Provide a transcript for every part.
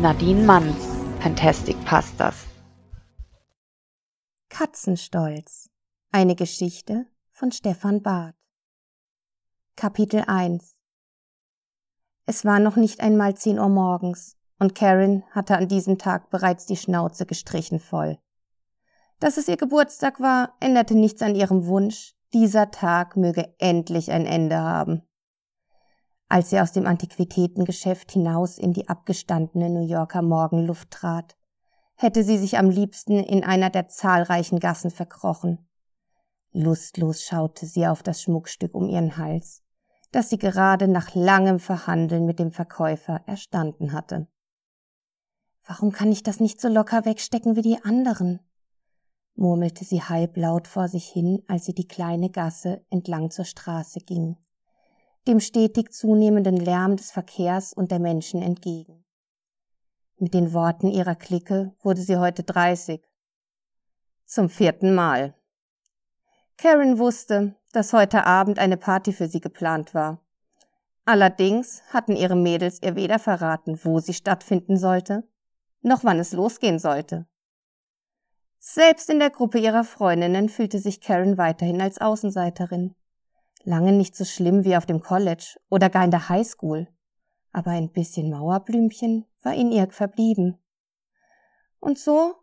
Nadine Mann, Fantastic Pastas. Katzenstolz. Eine Geschichte von Stefan Barth. Kapitel 1 Es war noch nicht einmal 10 Uhr morgens und Karen hatte an diesem Tag bereits die Schnauze gestrichen voll. Dass es ihr Geburtstag war, änderte nichts an ihrem Wunsch, dieser Tag möge endlich ein Ende haben. Als sie aus dem Antiquitätengeschäft hinaus in die abgestandene New Yorker Morgenluft trat, hätte sie sich am liebsten in einer der zahlreichen Gassen verkrochen. Lustlos schaute sie auf das Schmuckstück um ihren Hals, das sie gerade nach langem Verhandeln mit dem Verkäufer erstanden hatte. Warum kann ich das nicht so locker wegstecken wie die anderen? murmelte sie halblaut vor sich hin, als sie die kleine Gasse entlang zur Straße ging, dem stetig zunehmenden Lärm des Verkehrs und der Menschen entgegen. Mit den Worten ihrer Clique wurde sie heute dreißig. Zum vierten Mal. Karen wusste, dass heute Abend eine Party für sie geplant war. Allerdings hatten ihre Mädels ihr weder verraten, wo sie stattfinden sollte, noch wann es losgehen sollte. Selbst in der Gruppe ihrer Freundinnen fühlte sich Karen weiterhin als Außenseiterin. Lange nicht so schlimm wie auf dem College oder gar in der Highschool, aber ein bisschen Mauerblümchen war in ihr verblieben. Und so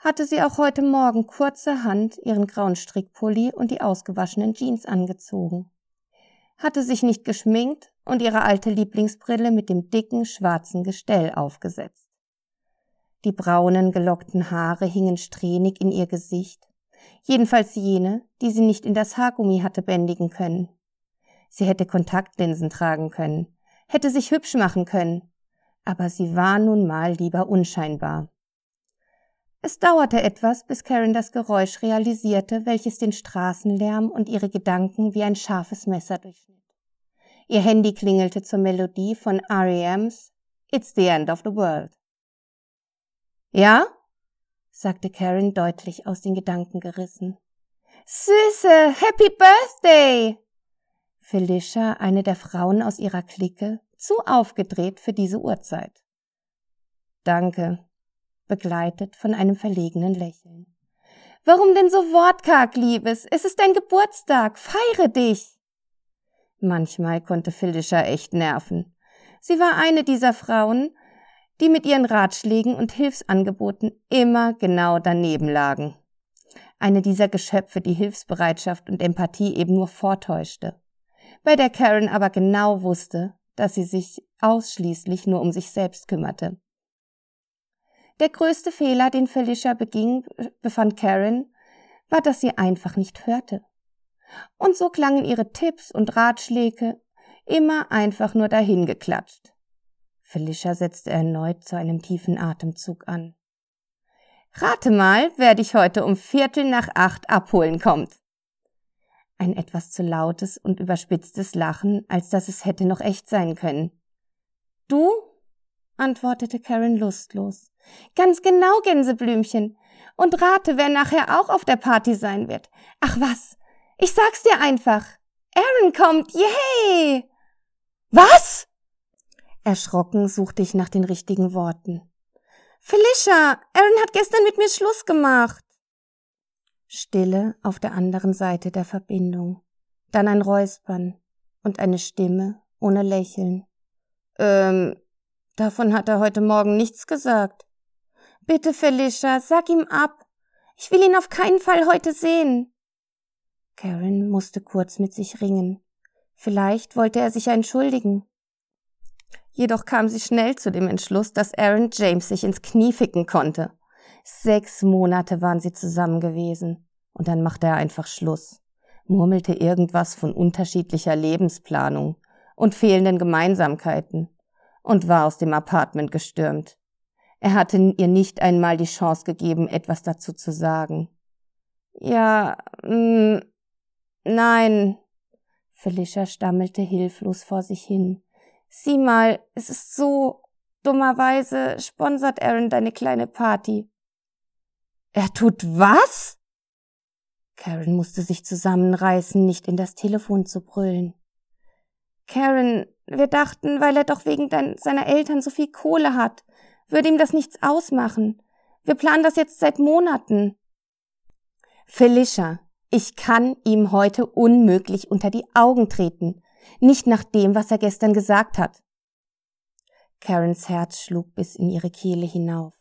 hatte sie auch heute Morgen kurzerhand ihren grauen Strickpulli und die ausgewaschenen Jeans angezogen, hatte sich nicht geschminkt und ihre alte Lieblingsbrille mit dem dicken schwarzen Gestell aufgesetzt. Die braunen, gelockten Haare hingen strähnig in ihr Gesicht, jedenfalls jene, die sie nicht in das Haargummi hatte bändigen können. Sie hätte Kontaktlinsen tragen können, hätte sich hübsch machen können, aber sie war nun mal lieber unscheinbar. Es dauerte etwas, bis Karen das Geräusch realisierte, welches den Straßenlärm und ihre Gedanken wie ein scharfes Messer durchschnitt. Ihr Handy klingelte zur Melodie von R.E.M's It's the End of the World. Ja? Sagte Karen deutlich aus den Gedanken gerissen. Süße, Happy Birthday! Felicia, eine der Frauen aus ihrer Clique, zu aufgedreht für diese Uhrzeit. Danke, begleitet von einem verlegenen Lächeln. Warum denn so wortkarg, Liebes? Es ist dein Geburtstag. Feiere dich! Manchmal konnte Felicia echt nerven. Sie war eine dieser Frauen, die mit ihren Ratschlägen und Hilfsangeboten immer genau daneben lagen. Eine dieser Geschöpfe, die Hilfsbereitschaft und Empathie eben nur vortäuschte, bei der Karen aber genau wusste, dass sie sich ausschließlich nur um sich selbst kümmerte. Der größte Fehler, den Felicia beging, befand Karen, war, dass sie einfach nicht hörte. Und so klangen ihre Tipps und Ratschläge immer einfach nur dahingeklatscht. Felicia setzte erneut zu einem tiefen Atemzug an. Rate mal, wer dich heute um Viertel nach acht abholen kommt. Ein etwas zu lautes und überspitztes Lachen, als dass es hätte noch echt sein können. Du? antwortete Karen lustlos. Ganz genau, Gänseblümchen. Und rate, wer nachher auch auf der Party sein wird. Ach was, ich sag's dir einfach. Aaron kommt, yay! Was? Erschrocken suchte ich nach den richtigen Worten. Felicia, Aaron hat gestern mit mir Schluss gemacht. Stille auf der anderen Seite der Verbindung. Dann ein Räuspern und eine Stimme ohne Lächeln. Ähm, davon hat er heute Morgen nichts gesagt. Bitte, Felicia, sag ihm ab. Ich will ihn auf keinen Fall heute sehen. Karen musste kurz mit sich ringen. Vielleicht wollte er sich entschuldigen. Jedoch kam sie schnell zu dem Entschluss, dass Aaron James sich ins Knie ficken konnte. Sechs Monate waren sie zusammen gewesen. Und dann machte er einfach Schluss, murmelte irgendwas von unterschiedlicher Lebensplanung und fehlenden Gemeinsamkeiten und war aus dem Apartment gestürmt. Er hatte ihr nicht einmal die Chance gegeben, etwas dazu zu sagen. Ja, mh, mm, nein. Felicia stammelte hilflos vor sich hin Sieh mal, es ist so, dummerweise sponsert Aaron deine kleine Party. Er tut was? Karen musste sich zusammenreißen, nicht in das Telefon zu brüllen. Karen, wir dachten, weil er doch wegen dein, seiner Eltern so viel Kohle hat, Würde ihm das nichts ausmachen. Wir planen das jetzt seit Monaten. Felicia, ich kann ihm heute unmöglich unter die Augen treten. Nicht nach dem, was er gestern gesagt hat. Karens Herz schlug bis in ihre Kehle hinauf.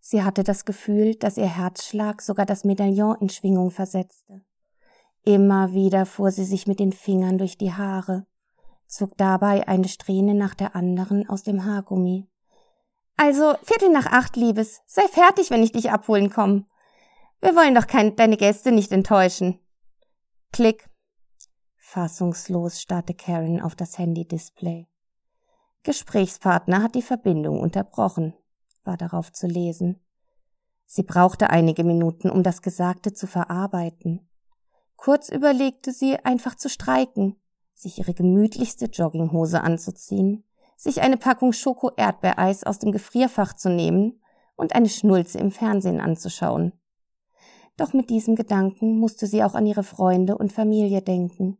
Sie hatte das Gefühl, dass ihr Herzschlag sogar das Medaillon in Schwingung versetzte. Immer wieder fuhr sie sich mit den Fingern durch die Haare, zog dabei eine Strähne nach der anderen aus dem Haargummi. Also, Viertel nach acht, Liebes. Sei fertig, wenn ich dich abholen komme. Wir wollen doch kein, deine Gäste nicht enttäuschen. Klick. Fassungslos starrte Karen auf das Handy-Display. Gesprächspartner hat die Verbindung unterbrochen, war darauf zu lesen. Sie brauchte einige Minuten, um das Gesagte zu verarbeiten. Kurz überlegte sie, einfach zu streiken, sich ihre gemütlichste Jogginghose anzuziehen, sich eine Packung Schoko-Erdbeereis aus dem Gefrierfach zu nehmen und eine Schnulze im Fernsehen anzuschauen. Doch mit diesem Gedanken musste sie auch an ihre Freunde und Familie denken,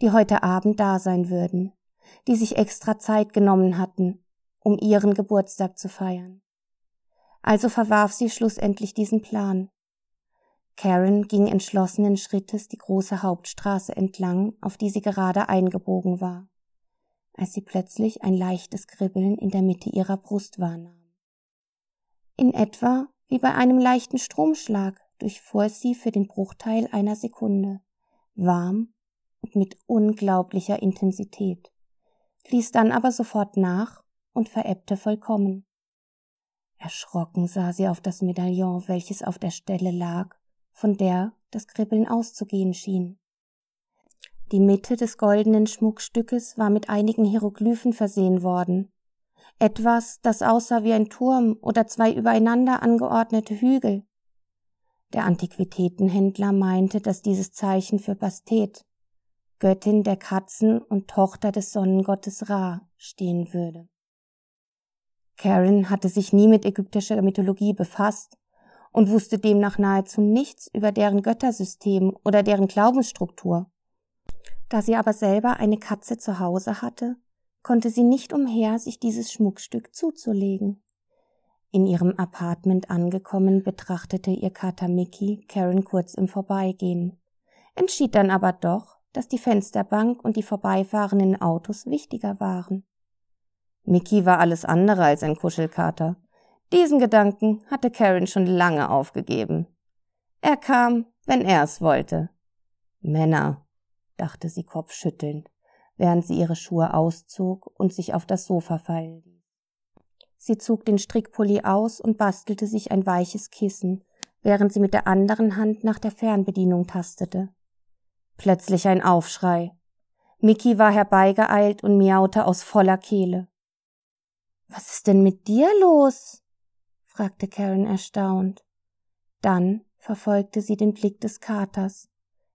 die heute Abend da sein würden, die sich extra Zeit genommen hatten, um ihren Geburtstag zu feiern. Also verwarf sie schlussendlich diesen Plan. Karen ging entschlossenen Schrittes die große Hauptstraße entlang, auf die sie gerade eingebogen war, als sie plötzlich ein leichtes Kribbeln in der Mitte ihrer Brust wahrnahm. In etwa wie bei einem leichten Stromschlag durchfuhr sie für den Bruchteil einer Sekunde, warm mit unglaublicher Intensität, ließ dann aber sofort nach und verebbte vollkommen. Erschrocken sah sie auf das Medaillon, welches auf der Stelle lag von der das Kribbeln auszugehen schien. Die Mitte des goldenen Schmuckstückes war mit einigen Hieroglyphen versehen worden. Etwas, das aussah wie ein Turm oder zwei übereinander angeordnete Hügel. Der Antiquitätenhändler meinte, dass dieses Zeichen für Bastet, Göttin der Katzen und Tochter des Sonnengottes Ra, stehen würde. Karen hatte sich nie mit ägyptischer Mythologie befasst und wusste demnach nahezu nichts über deren Göttersystem oder deren Glaubensstruktur. Da sie aber selber eine Katze zu Hause hatte, konnte sie nicht umher, sich dieses Schmuckstück zuzulegen. In ihrem Apartment angekommen, betrachtete ihr Kater Mickey Karen kurz im Vorbeigehen, entschied dann aber doch, dass die Fensterbank und die vorbeifahrenden Autos wichtiger waren. Mickey war alles andere als ein Kuschelkater. Diesen Gedanken hatte Karen schon lange aufgegeben. Er kam, wenn er es wollte. Männer, dachte sie kopfschüttelnd, während sie ihre Schuhe auszog und sich auf das Sofa fallen ließ. Sie zog den Strickpulli aus und bastelte sich ein weiches Kissen, während sie mit der anderen Hand nach der Fernbedienung tastete. Plötzlich ein Aufschrei. Mickey war herbeigeeilt und miaute aus voller Kehle. Was ist denn mit dir los? fragte Karen erstaunt. Dann verfolgte sie den Blick des Katers,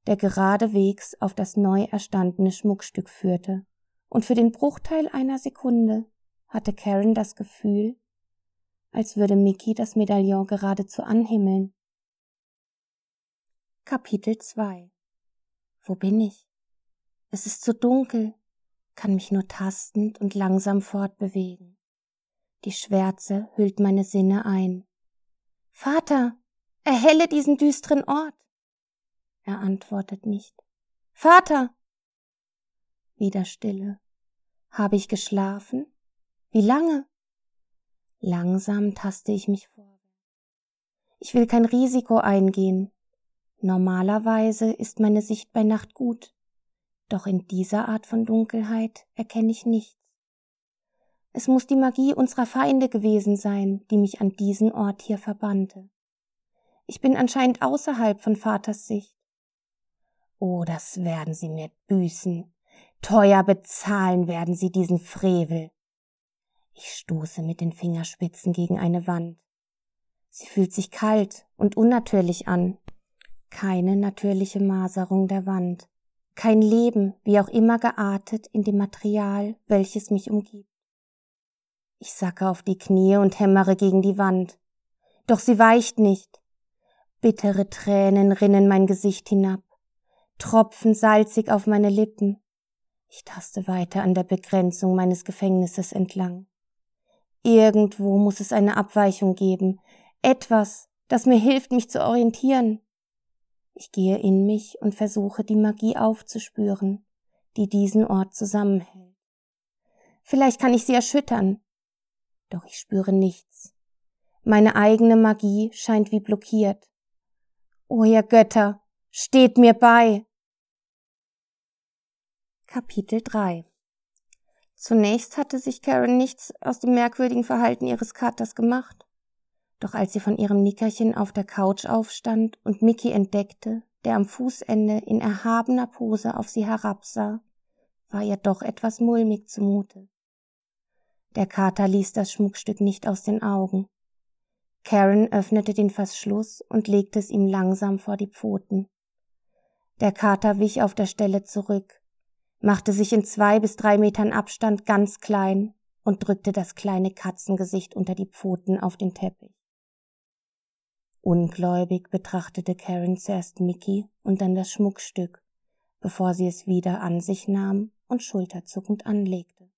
der geradewegs auf das neu erstandene Schmuckstück führte, und für den Bruchteil einer Sekunde hatte Karen das Gefühl, als würde Mickey das Medaillon geradezu anhimmeln. Kapitel 2 Wo bin ich? Es ist so dunkel, kann mich nur tastend und langsam fortbewegen. Die Schwärze hüllt meine Sinne ein. Vater, erhelle diesen düsteren Ort. Er antwortet nicht. Vater! Wieder Stille. Habe ich geschlafen? Wie lange? Langsam taste ich mich vor. Ich will kein Risiko eingehen. Normalerweise ist meine Sicht bei Nacht gut, doch in dieser Art von Dunkelheit erkenne ich nichts. Es muss die Magie unserer Feinde gewesen sein, die mich an diesen Ort hier verbannte. Ich bin anscheinend außerhalb von Vaters Sicht. Oh, das werden sie mir büßen. Teuer bezahlen werden sie diesen Frevel. Ich stoße mit den Fingerspitzen gegen eine Wand. Sie fühlt sich kalt und unnatürlich an. Keine natürliche Maserung der Wand. Kein Leben, wie auch immer geartet, in dem Material, welches mich umgibt. Ich sacke auf die Knie und hämmere gegen die Wand. Doch sie weicht nicht. Bittere Tränen rinnen mein Gesicht hinab, Tropfen salzig auf meine Lippen. Ich taste weiter an der Begrenzung meines Gefängnisses entlang. Irgendwo muss es eine Abweichung geben, etwas, das mir hilft, mich zu orientieren. Ich gehe in mich und versuche die Magie aufzuspüren, die diesen Ort zusammenhält. Vielleicht kann ich sie erschüttern, doch ich spüre nichts. Meine eigene Magie scheint wie blockiert. O ihr Götter, steht mir bei! Kapitel 3 Zunächst hatte sich Karen nichts aus dem merkwürdigen Verhalten ihres Katers gemacht. Doch als sie von ihrem Nickerchen auf der Couch aufstand und Mickey entdeckte, der am Fußende in erhabener Pose auf sie herabsah, war ihr doch etwas mulmig zumute. Der Kater ließ das Schmuckstück nicht aus den Augen. Karen öffnete den Verschluss und legte es ihm langsam vor die Pfoten. Der Kater wich auf der Stelle zurück, machte sich in zwei bis drei Metern Abstand ganz klein und drückte das kleine Katzengesicht unter die Pfoten auf den Teppich. Ungläubig betrachtete Karen zuerst Mickey und dann das Schmuckstück, bevor sie es wieder an sich nahm und schulterzuckend anlegte.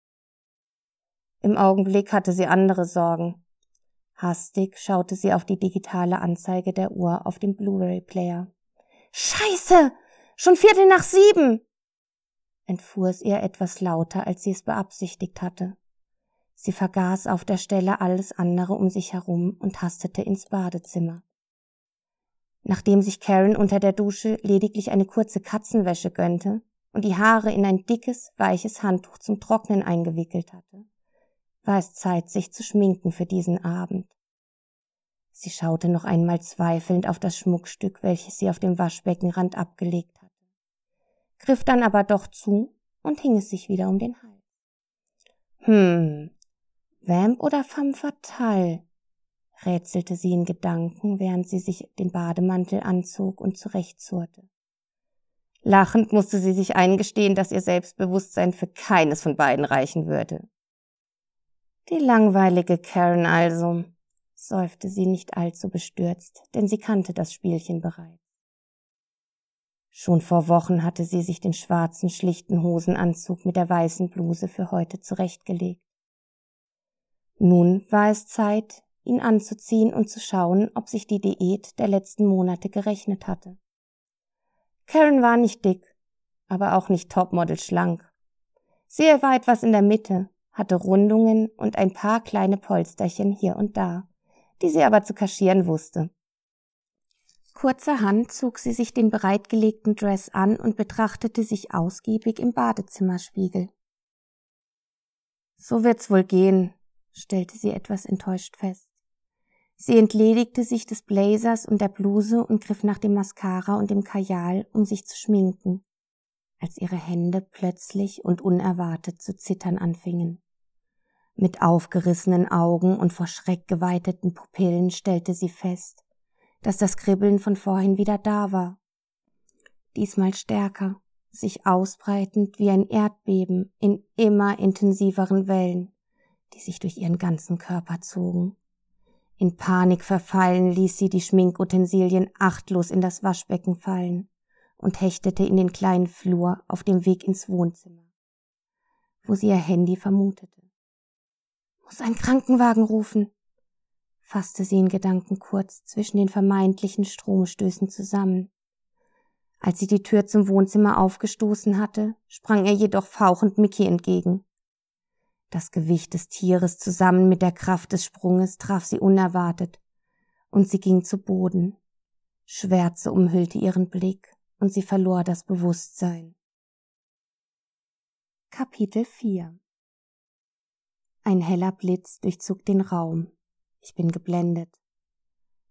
Im Augenblick hatte sie andere Sorgen. Hastig schaute sie auf die digitale Anzeige der Uhr auf dem Blu-ray-Player. Scheiße! Schon Viertel nach sieben! entfuhr es ihr etwas lauter, als sie es beabsichtigt hatte. Sie vergaß auf der Stelle alles andere um sich herum und hastete ins Badezimmer. Nachdem sich Karen unter der Dusche lediglich eine kurze Katzenwäsche gönnte und die Haare in ein dickes, weiches Handtuch zum Trocknen eingewickelt hatte, war es Zeit, sich zu schminken für diesen Abend. Sie schaute noch einmal zweifelnd auf das Schmuckstück, welches sie auf dem Waschbeckenrand abgelegt hatte, griff dann aber doch zu und hing es sich wieder um den Hals. Hm, Vamp oder femme fatale? Rätselte sie in Gedanken, während sie sich den Bademantel anzog und zurechtzurrte. Lachend musste sie sich eingestehen, dass ihr Selbstbewusstsein für keines von beiden reichen würde. Die langweilige Karen also, seufzte sie nicht allzu bestürzt, denn sie kannte das Spielchen bereits. Schon vor Wochen hatte sie sich den schwarzen, schlichten Hosenanzug mit der weißen Bluse für heute zurechtgelegt. Nun war es Zeit, ihn anzuziehen und zu schauen, ob sich die Diät der letzten Monate gerechnet hatte. Karen war nicht dick, aber auch nicht topmodel schlank. Sie war etwas in der Mitte, hatte Rundungen und ein paar kleine Polsterchen hier und da, die sie aber zu kaschieren wusste. Kurzerhand zog sie sich den bereitgelegten Dress an und betrachtete sich ausgiebig im Badezimmerspiegel. So wird's wohl gehen, stellte sie etwas enttäuscht fest. Sie entledigte sich des Blazers und der Bluse und griff nach dem Mascara und dem Kajal, um sich zu schminken, als ihre Hände plötzlich und unerwartet zu zittern anfingen. Mit aufgerissenen Augen und vor Schreck geweiteten Pupillen stellte sie fest, dass das Kribbeln von vorhin wieder da war. Diesmal stärker, sich ausbreitend wie ein Erdbeben in immer intensiveren Wellen, die sich durch ihren ganzen Körper zogen. In Panik verfallen ließ sie die Schminkutensilien achtlos in das Waschbecken fallen und hechtete in den kleinen Flur auf dem Weg ins Wohnzimmer, wo sie ihr Handy vermutete. Muss ein Krankenwagen rufen, fasste sie in Gedanken kurz zwischen den vermeintlichen Stromstößen zusammen. Als sie die Tür zum Wohnzimmer aufgestoßen hatte, sprang ihr jedoch fauchend Mickey entgegen. Das Gewicht des Tieres zusammen mit der Kraft des Sprunges traf sie unerwartet, und sie ging zu Boden. Schwärze umhüllte ihren Blick, und sie verlor das Bewusstsein. Kapitel 4 Ein heller Blitz durchzog den Raum. Ich bin geblendet.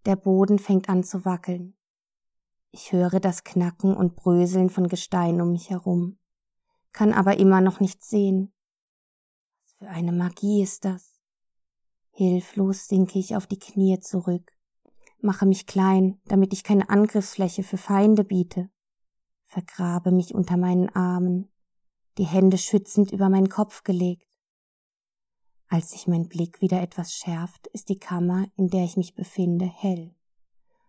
Der Boden fängt an zu wackeln. Ich höre das Knacken und Bröseln von Gestein um mich herum, kann aber immer noch nichts sehen für eine Magie ist das? Hilflos sinke ich auf die Knie zurück, mache mich klein, damit ich keine Angriffsfläche für Feinde biete, vergrabe mich unter meinen Armen, die Hände schützend über meinen Kopf gelegt. Als sich mein Blick wieder etwas schärft, ist die Kammer, in der ich mich befinde, hell,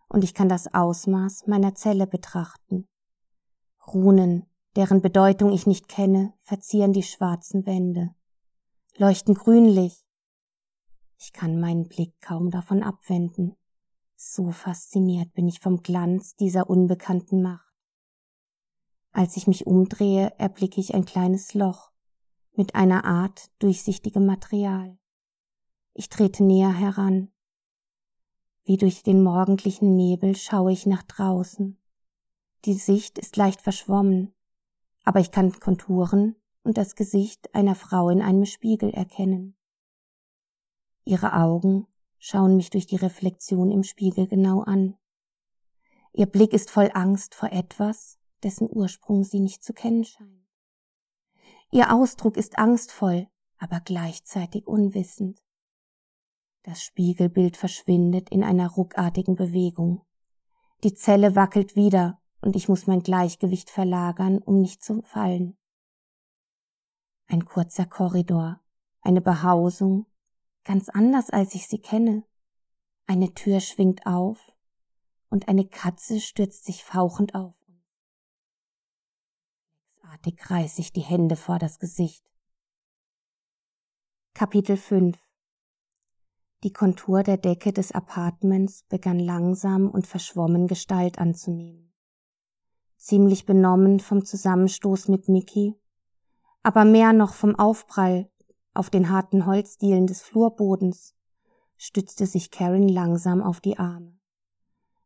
und ich kann das Ausmaß meiner Zelle betrachten. Runen, deren Bedeutung ich nicht kenne, verzieren die schwarzen Wände leuchten grünlich. Ich kann meinen Blick kaum davon abwenden. So fasziniert bin ich vom Glanz dieser unbekannten Macht. Als ich mich umdrehe, erblicke ich ein kleines Loch mit einer Art durchsichtigem Material. Ich trete näher heran. Wie durch den morgendlichen Nebel schaue ich nach draußen. Die Sicht ist leicht verschwommen, aber ich kann Konturen und das Gesicht einer Frau in einem Spiegel erkennen. Ihre Augen schauen mich durch die Reflexion im Spiegel genau an. Ihr Blick ist voll Angst vor etwas, dessen Ursprung sie nicht zu kennen scheint. Ihr Ausdruck ist angstvoll, aber gleichzeitig unwissend. Das Spiegelbild verschwindet in einer ruckartigen Bewegung. Die Zelle wackelt wieder und ich muss mein Gleichgewicht verlagern, um nicht zu fallen. Ein kurzer Korridor, eine Behausung, ganz anders als ich sie kenne. Eine Tür schwingt auf und eine Katze stürzt sich fauchend auf. Reflexartig reiß ich die Hände vor das Gesicht. Kapitel 5 die Kontur der Decke des Apartments begann langsam und verschwommen Gestalt anzunehmen. Ziemlich benommen vom Zusammenstoß mit Mickey, aber mehr noch vom Aufprall auf den harten Holzdielen des Flurbodens, stützte sich Karen langsam auf die Arme.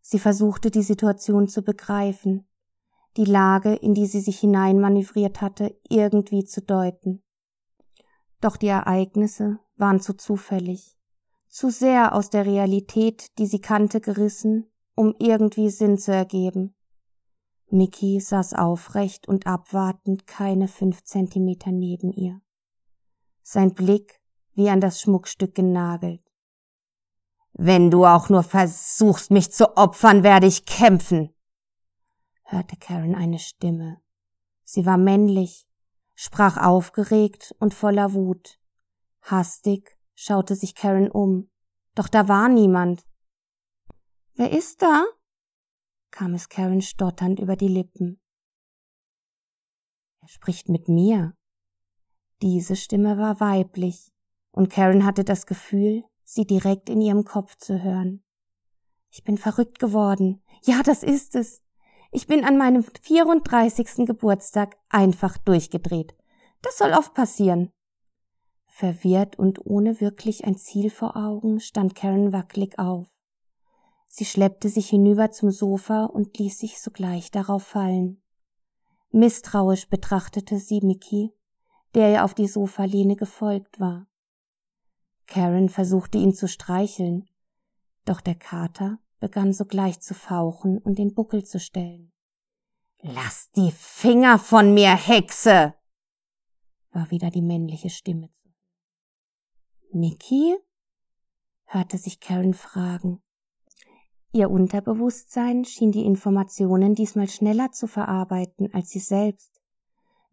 Sie versuchte die Situation zu begreifen, die Lage, in die sie sich hineinmanövriert hatte, irgendwie zu deuten. Doch die Ereignisse waren zu zufällig zu sehr aus der Realität, die sie kannte, gerissen, um irgendwie Sinn zu ergeben. Mickey saß aufrecht und abwartend keine fünf Zentimeter neben ihr. Sein Blick wie an das Schmuckstück genagelt. Wenn du auch nur versuchst, mich zu opfern, werde ich kämpfen, hörte Karen eine Stimme. Sie war männlich, sprach aufgeregt und voller Wut. Hastig schaute sich Karen um, doch da war niemand. Wer ist da? Kam es Karen stotternd über die Lippen. Er spricht mit mir. Diese Stimme war weiblich, und Karen hatte das Gefühl, sie direkt in ihrem Kopf zu hören. Ich bin verrückt geworden. Ja, das ist es. Ich bin an meinem 34. Geburtstag einfach durchgedreht. Das soll oft passieren. Verwirrt und ohne wirklich ein Ziel vor Augen stand Karen wackelig auf. Sie schleppte sich hinüber zum Sofa und ließ sich sogleich darauf fallen. Misstrauisch betrachtete sie Mickey, der ihr auf die Sofalehne gefolgt war. Karen versuchte ihn zu streicheln, doch der Kater begann sogleich zu fauchen und den Buckel zu stellen. Lass die Finger von mir, Hexe! war wieder die männliche Stimme Mickey? hörte sich Karen fragen. Ihr Unterbewusstsein schien die Informationen diesmal schneller zu verarbeiten als sie selbst.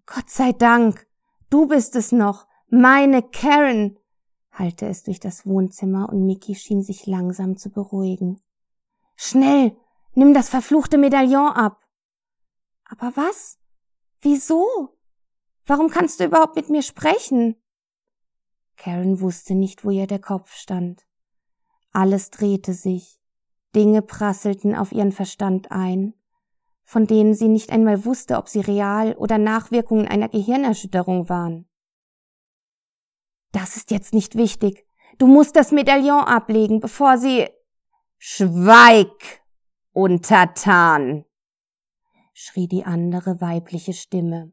Gott sei Dank, du bist es noch, meine Karen, hallte es durch das Wohnzimmer und Mickey schien sich langsam zu beruhigen. Schnell, nimm das verfluchte Medaillon ab. Aber was? Wieso? Warum kannst du überhaupt mit mir sprechen? Karen wusste nicht, wo ihr der Kopf stand. Alles drehte sich, Dinge prasselten auf ihren Verstand ein, von denen sie nicht einmal wusste, ob sie real oder Nachwirkungen einer Gehirnerschütterung waren. Das ist jetzt nicht wichtig. Du musst das Medaillon ablegen, bevor sie. Schweig, Untertan! schrie die andere weibliche Stimme.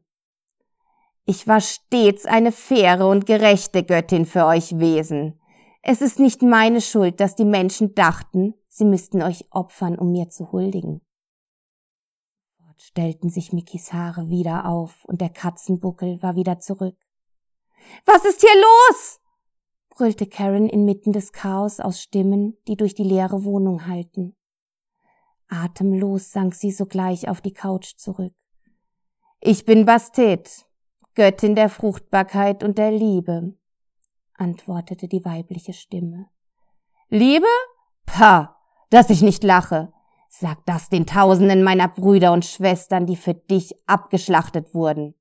Ich war stets eine faire und gerechte Göttin für euch Wesen. Es ist nicht meine Schuld, dass die Menschen dachten, sie müssten euch opfern, um mir zu huldigen. Dort stellten sich Mickys Haare wieder auf und der Katzenbuckel war wieder zurück. Was ist hier los? brüllte Karen inmitten des Chaos aus Stimmen, die durch die leere Wohnung hallten. Atemlos sank sie sogleich auf die Couch zurück. Ich bin Bastet, Göttin der Fruchtbarkeit und der Liebe, antwortete die weibliche Stimme. Liebe? Pah, dass ich nicht lache. Sag das den Tausenden meiner Brüder und Schwestern, die für dich abgeschlachtet wurden,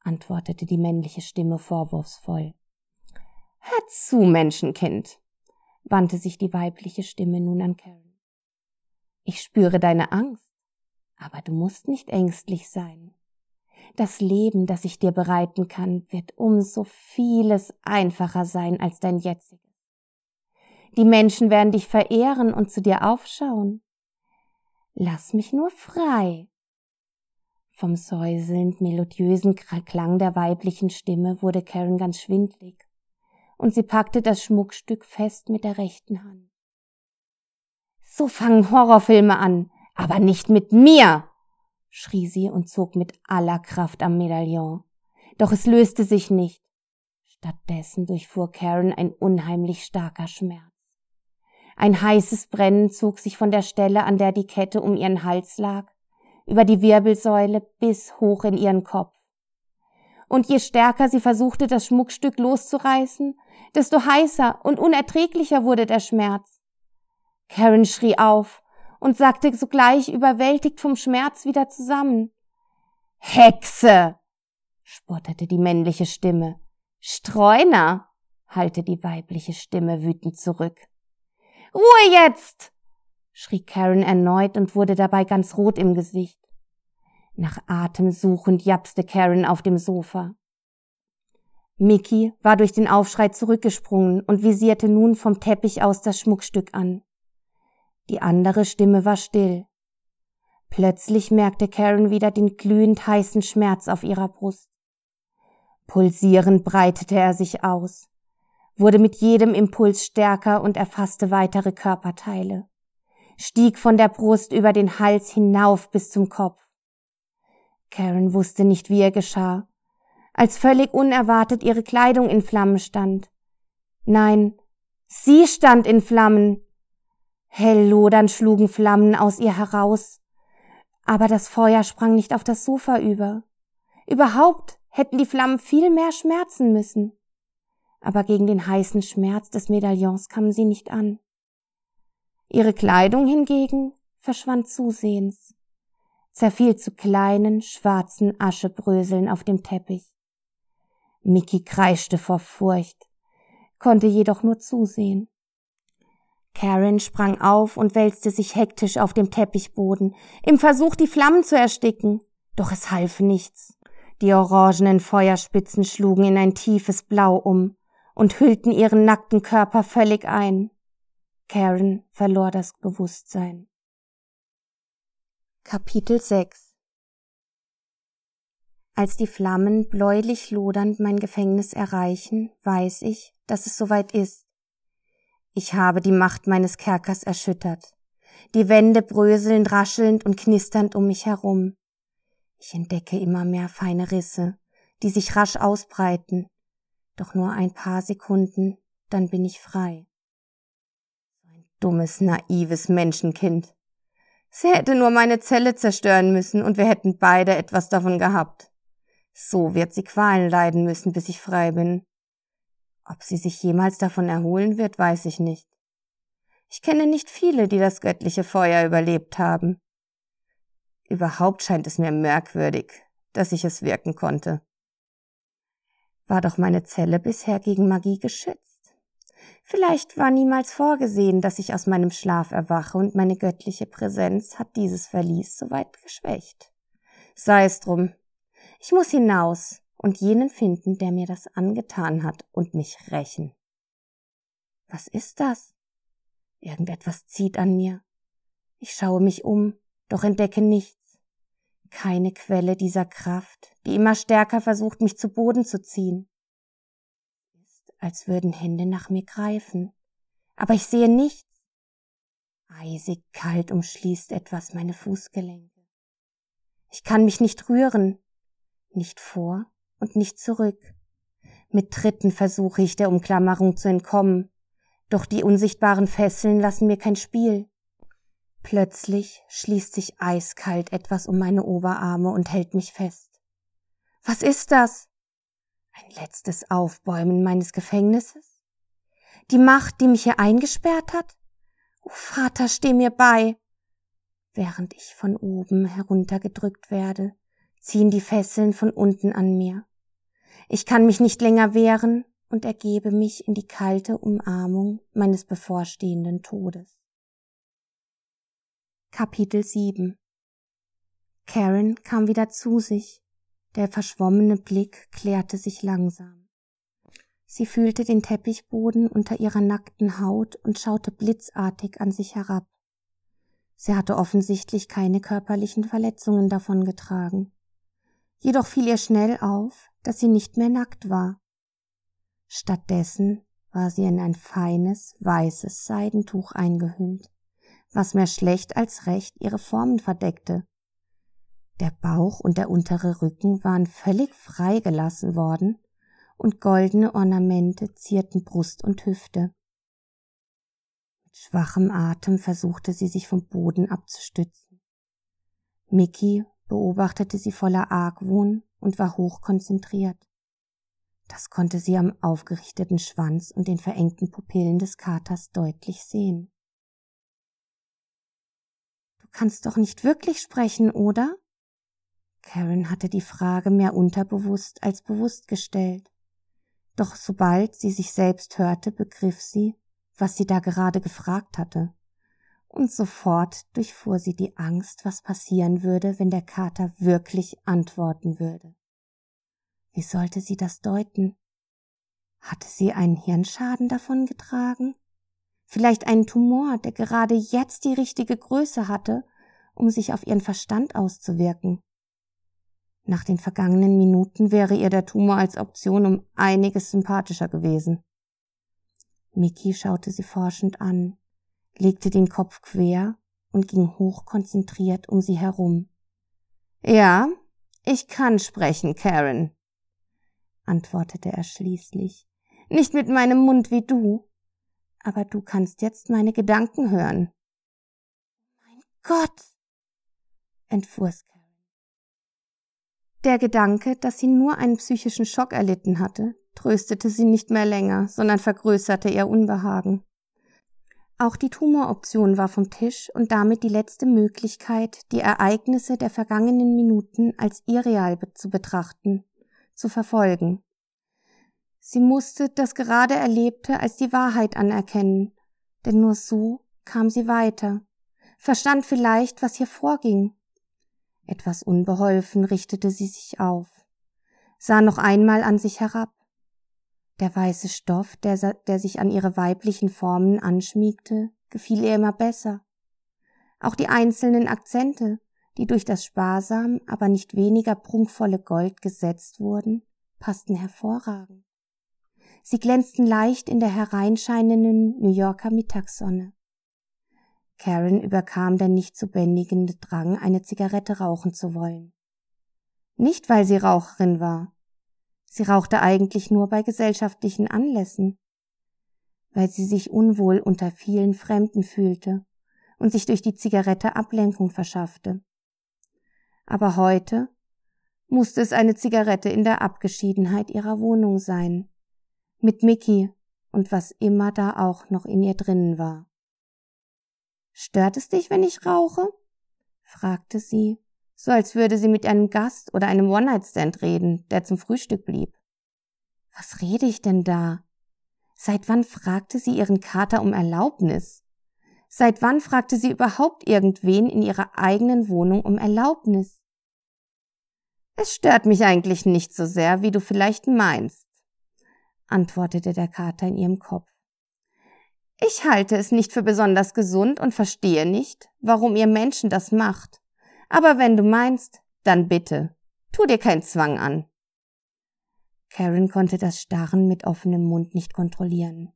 antwortete die männliche Stimme vorwurfsvoll. Hör zu, Menschenkind, wandte sich die weibliche Stimme nun an Karen. Ich spüre deine Angst, aber du musst nicht ängstlich sein. Das Leben, das ich dir bereiten kann, wird um so vieles einfacher sein als dein jetziges. Die Menschen werden dich verehren und zu dir aufschauen. Lass mich nur frei. Vom säuselnd melodiösen Klang der weiblichen Stimme wurde Karen ganz schwindlig, und sie packte das Schmuckstück fest mit der rechten Hand. So fangen Horrorfilme an, aber nicht mit mir, schrie sie und zog mit aller Kraft am Medaillon. Doch es löste sich nicht. Stattdessen durchfuhr Karen ein unheimlich starker Schmerz. Ein heißes Brennen zog sich von der Stelle, an der die Kette um ihren Hals lag, über die Wirbelsäule bis hoch in ihren Kopf. Und je stärker sie versuchte, das Schmuckstück loszureißen, desto heißer und unerträglicher wurde der Schmerz. Karen schrie auf und sagte sogleich überwältigt vom Schmerz wieder zusammen. Hexe! spottete die männliche Stimme. Streuner! hallte die weibliche Stimme wütend zurück. Ruhe jetzt! schrie Karen erneut und wurde dabei ganz rot im Gesicht. Nach Atem suchend japste Karen auf dem Sofa. Mickey war durch den Aufschrei zurückgesprungen und visierte nun vom Teppich aus das Schmuckstück an. Die andere Stimme war still. Plötzlich merkte Karen wieder den glühend heißen Schmerz auf ihrer Brust. Pulsierend breitete er sich aus wurde mit jedem Impuls stärker und erfasste weitere Körperteile, stieg von der Brust über den Hals hinauf bis zum Kopf. Karen wusste nicht, wie er geschah, als völlig unerwartet ihre Kleidung in Flammen stand. Nein, sie stand in Flammen. Hell lodernd schlugen Flammen aus ihr heraus, aber das Feuer sprang nicht auf das Sofa über. Überhaupt hätten die Flammen viel mehr schmerzen müssen aber gegen den heißen Schmerz des Medaillons kam sie nicht an. Ihre Kleidung hingegen verschwand zusehends, zerfiel zu kleinen, schwarzen Aschebröseln auf dem Teppich. Mickey kreischte vor Furcht, konnte jedoch nur zusehen. Karen sprang auf und wälzte sich hektisch auf dem Teppichboden, im Versuch, die Flammen zu ersticken. Doch es half nichts. Die orangenen Feuerspitzen schlugen in ein tiefes Blau um und hüllten ihren nackten Körper völlig ein. Karen verlor das Bewusstsein. Kapitel 6 Als die Flammen bläulich lodernd mein Gefängnis erreichen, weiß ich, dass es soweit ist. Ich habe die Macht meines Kerkers erschüttert. Die Wände bröseln raschelnd und knisternd um mich herum. Ich entdecke immer mehr feine Risse, die sich rasch ausbreiten, doch nur ein paar Sekunden, dann bin ich frei. Ein dummes, naives Menschenkind. Sie hätte nur meine Zelle zerstören müssen und wir hätten beide etwas davon gehabt. So wird sie Qualen leiden müssen, bis ich frei bin. Ob sie sich jemals davon erholen wird, weiß ich nicht. Ich kenne nicht viele, die das göttliche Feuer überlebt haben. Überhaupt scheint es mir merkwürdig, dass ich es wirken konnte. War doch meine Zelle bisher gegen Magie geschützt. Vielleicht war niemals vorgesehen, dass ich aus meinem Schlaf erwache und meine göttliche Präsenz hat dieses Verlies soweit geschwächt. Sei es drum. Ich muss hinaus und jenen finden, der mir das angetan hat und mich rächen. Was ist das? Irgendetwas zieht an mir. Ich schaue mich um, doch entdecke nichts keine Quelle dieser Kraft, die immer stärker versucht, mich zu Boden zu ziehen. Ist, als würden Hände nach mir greifen, aber ich sehe nichts. Eisig kalt umschließt etwas meine Fußgelenke. Ich kann mich nicht rühren, nicht vor und nicht zurück. Mit Tritten versuche ich der Umklammerung zu entkommen, doch die unsichtbaren Fesseln lassen mir kein Spiel. Plötzlich schließt sich eiskalt etwas um meine Oberarme und hält mich fest. Was ist das? Ein letztes Aufbäumen meines Gefängnisses? Die Macht, die mich hier eingesperrt hat? O Vater, steh mir bei! Während ich von oben heruntergedrückt werde, ziehen die Fesseln von unten an mir. Ich kann mich nicht länger wehren und ergebe mich in die kalte Umarmung meines bevorstehenden Todes. Kapitel 7 Karen kam wieder zu sich. Der verschwommene Blick klärte sich langsam. Sie fühlte den Teppichboden unter ihrer nackten Haut und schaute blitzartig an sich herab. Sie hatte offensichtlich keine körperlichen Verletzungen davongetragen. Jedoch fiel ihr schnell auf, dass sie nicht mehr nackt war. Stattdessen war sie in ein feines, weißes Seidentuch eingehüllt, was mehr schlecht als recht ihre Formen verdeckte. Der Bauch und der untere Rücken waren völlig freigelassen worden, und goldene Ornamente zierten Brust und Hüfte. Mit schwachem Atem versuchte sie sich vom Boden abzustützen. Mickey beobachtete sie voller Argwohn und war hochkonzentriert. Das konnte sie am aufgerichteten Schwanz und den verengten Pupillen des Katers deutlich sehen. Kannst doch nicht wirklich sprechen, oder? Karen hatte die Frage mehr unterbewusst als bewusst gestellt. Doch sobald sie sich selbst hörte, begriff sie, was sie da gerade gefragt hatte. Und sofort durchfuhr sie die Angst, was passieren würde, wenn der Kater wirklich antworten würde. Wie sollte sie das deuten? Hatte sie einen Hirnschaden davongetragen? Vielleicht einen Tumor, der gerade jetzt die richtige Größe hatte, um sich auf ihren Verstand auszuwirken? Nach den vergangenen Minuten wäre ihr der Tumor als Option um einiges sympathischer gewesen. Mickey schaute sie forschend an, legte den Kopf quer und ging hochkonzentriert um sie herum. Ja, ich kann sprechen, Karen, antwortete er schließlich. Nicht mit meinem Mund wie du, aber du kannst jetzt meine Gedanken hören. Mein Gott, entfuhr es der Gedanke, dass sie nur einen psychischen Schock erlitten hatte, tröstete sie nicht mehr länger, sondern vergrößerte ihr Unbehagen. Auch die Tumoroption war vom Tisch und damit die letzte Möglichkeit, die Ereignisse der vergangenen Minuten als irreal zu betrachten, zu verfolgen. Sie musste das gerade Erlebte als die Wahrheit anerkennen, denn nur so kam sie weiter, verstand vielleicht, was hier vorging etwas unbeholfen richtete sie sich auf, sah noch einmal an sich herab. Der weiße Stoff, der, der sich an ihre weiblichen Formen anschmiegte, gefiel ihr immer besser. Auch die einzelnen Akzente, die durch das sparsam, aber nicht weniger prunkvolle Gold gesetzt wurden, passten hervorragend. Sie glänzten leicht in der hereinscheinenden New Yorker Mittagssonne. Karen überkam der nicht zu bändigende Drang, eine Zigarette rauchen zu wollen. Nicht, weil sie Raucherin war. Sie rauchte eigentlich nur bei gesellschaftlichen Anlässen. Weil sie sich unwohl unter vielen Fremden fühlte und sich durch die Zigarette Ablenkung verschaffte. Aber heute musste es eine Zigarette in der Abgeschiedenheit ihrer Wohnung sein. Mit Mickey und was immer da auch noch in ihr drinnen war. Stört es dich, wenn ich rauche? fragte sie, so als würde sie mit einem Gast oder einem One-Night-Stand reden, der zum Frühstück blieb. Was rede ich denn da? Seit wann fragte sie ihren Kater um Erlaubnis? Seit wann fragte sie überhaupt irgendwen in ihrer eigenen Wohnung um Erlaubnis? Es stört mich eigentlich nicht so sehr, wie du vielleicht meinst, antwortete der Kater in ihrem Kopf. Ich halte es nicht für besonders gesund und verstehe nicht, warum ihr Menschen das macht. Aber wenn du meinst, dann bitte, tu dir keinen Zwang an. Karen konnte das Starren mit offenem Mund nicht kontrollieren.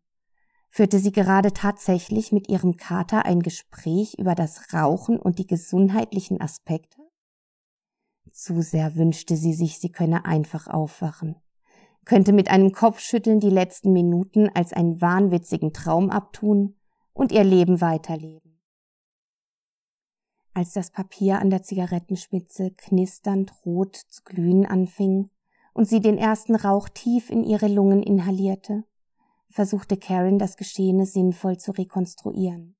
Führte sie gerade tatsächlich mit ihrem Kater ein Gespräch über das Rauchen und die gesundheitlichen Aspekte? Zu sehr wünschte sie sich, sie könne einfach aufwachen könnte mit einem Kopfschütteln die letzten Minuten als einen wahnwitzigen Traum abtun und ihr Leben weiterleben. Als das Papier an der Zigarettenspitze knisternd rot zu glühen anfing und sie den ersten Rauch tief in ihre Lungen inhalierte, versuchte Karen das Geschehene sinnvoll zu rekonstruieren.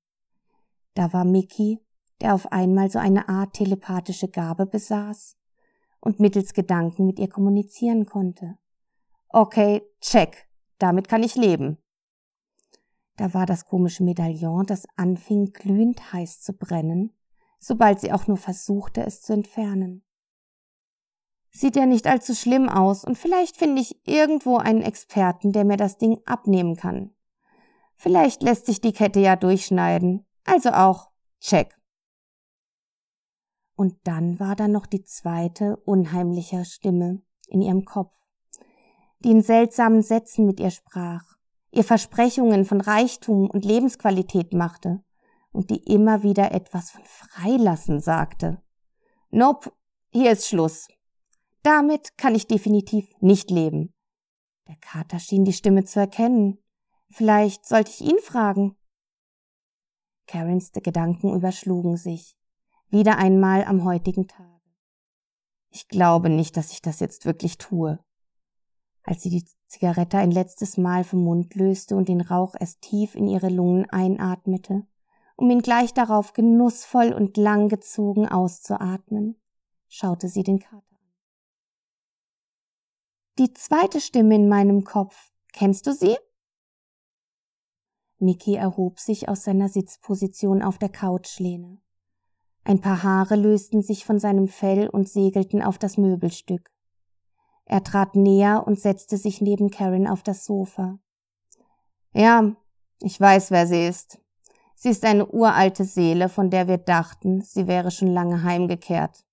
Da war Mickey, der auf einmal so eine Art telepathische Gabe besaß und mittels Gedanken mit ihr kommunizieren konnte. Okay, check. damit kann ich leben. Da war das komische Medaillon, das anfing glühend heiß zu brennen, sobald sie auch nur versuchte, es zu entfernen. Sieht ja nicht allzu schlimm aus und vielleicht finde ich irgendwo einen Experten, der mir das Ding abnehmen kann. Vielleicht lässt sich die Kette ja durchschneiden. Also auch check. Und dann war da noch die zweite, unheimliche Stimme in ihrem Kopf, die in seltsamen Sätzen mit ihr sprach, ihr Versprechungen von Reichtum und Lebensqualität machte und die immer wieder etwas von Freilassen sagte. Nope, hier ist Schluss. Damit kann ich definitiv nicht leben. Der Kater schien die Stimme zu erkennen. Vielleicht sollte ich ihn fragen. Karens Gedanken überschlugen sich. Wieder einmal am heutigen Tage. Ich glaube nicht, dass ich das jetzt wirklich tue. Als sie die Zigarette ein letztes Mal vom Mund löste und den Rauch erst tief in ihre Lungen einatmete, um ihn gleich darauf genussvoll und langgezogen auszuatmen, schaute sie den Kater die zweite Stimme in meinem Kopf. Kennst du sie? Niki erhob sich aus seiner Sitzposition auf der Couchlehne. Ein paar Haare lösten sich von seinem Fell und segelten auf das Möbelstück. Er trat näher und setzte sich neben Karen auf das Sofa. Ja, ich weiß, wer sie ist. Sie ist eine uralte Seele, von der wir dachten, sie wäre schon lange heimgekehrt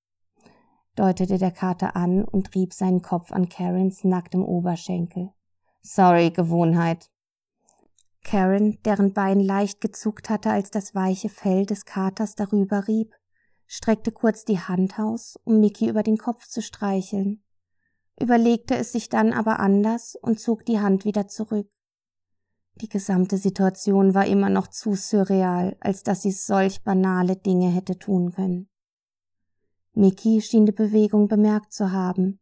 deutete der Kater an und rieb seinen Kopf an Karens nacktem Oberschenkel. Sorry, Gewohnheit. Karen, deren Bein leicht gezuckt hatte, als das weiche Fell des Katers darüber rieb, streckte kurz die Hand aus, um Mickey über den Kopf zu streicheln, überlegte es sich dann aber anders und zog die Hand wieder zurück. Die gesamte Situation war immer noch zu surreal, als dass sie solch banale Dinge hätte tun können. Mickey schien die Bewegung bemerkt zu haben,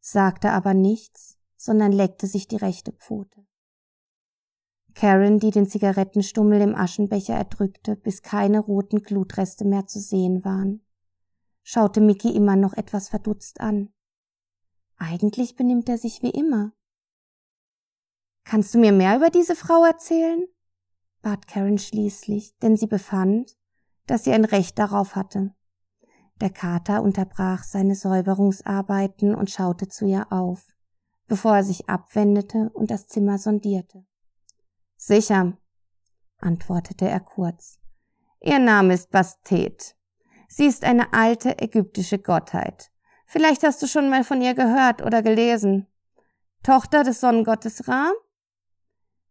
sagte aber nichts, sondern leckte sich die rechte Pfote. Karen, die den Zigarettenstummel im Aschenbecher erdrückte, bis keine roten Glutreste mehr zu sehen waren, schaute Mickey immer noch etwas verdutzt an. Eigentlich benimmt er sich wie immer. Kannst du mir mehr über diese Frau erzählen? bat Karen schließlich, denn sie befand, dass sie ein Recht darauf hatte. Der Kater unterbrach seine Säuberungsarbeiten und schaute zu ihr auf, bevor er sich abwendete und das Zimmer sondierte. Sicher, antwortete er kurz. Ihr Name ist Bastet. Sie ist eine alte ägyptische Gottheit. Vielleicht hast du schon mal von ihr gehört oder gelesen. Tochter des Sonnengottes Ra?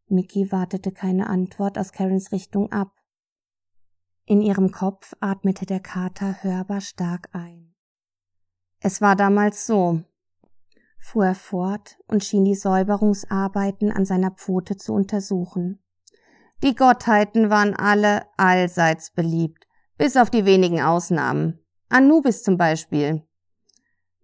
Mickey wartete keine Antwort aus Karens Richtung ab. In ihrem Kopf atmete der Kater hörbar stark ein. Es war damals so, fuhr er fort und schien die Säuberungsarbeiten an seiner Pfote zu untersuchen. Die Gottheiten waren alle allseits beliebt, bis auf die wenigen Ausnahmen. Anubis zum Beispiel.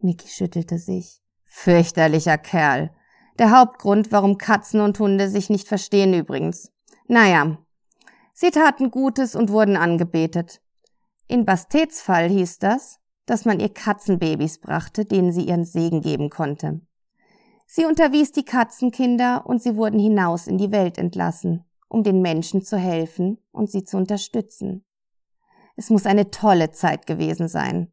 Mickey schüttelte sich. Fürchterlicher Kerl. Der Hauptgrund, warum Katzen und Hunde sich nicht verstehen übrigens. Naja, Sie taten Gutes und wurden angebetet. In Bastets Fall hieß das, dass man ihr Katzenbabys brachte, denen sie ihren Segen geben konnte. Sie unterwies die Katzenkinder und sie wurden hinaus in die Welt entlassen, um den Menschen zu helfen und sie zu unterstützen. Es muss eine tolle Zeit gewesen sein.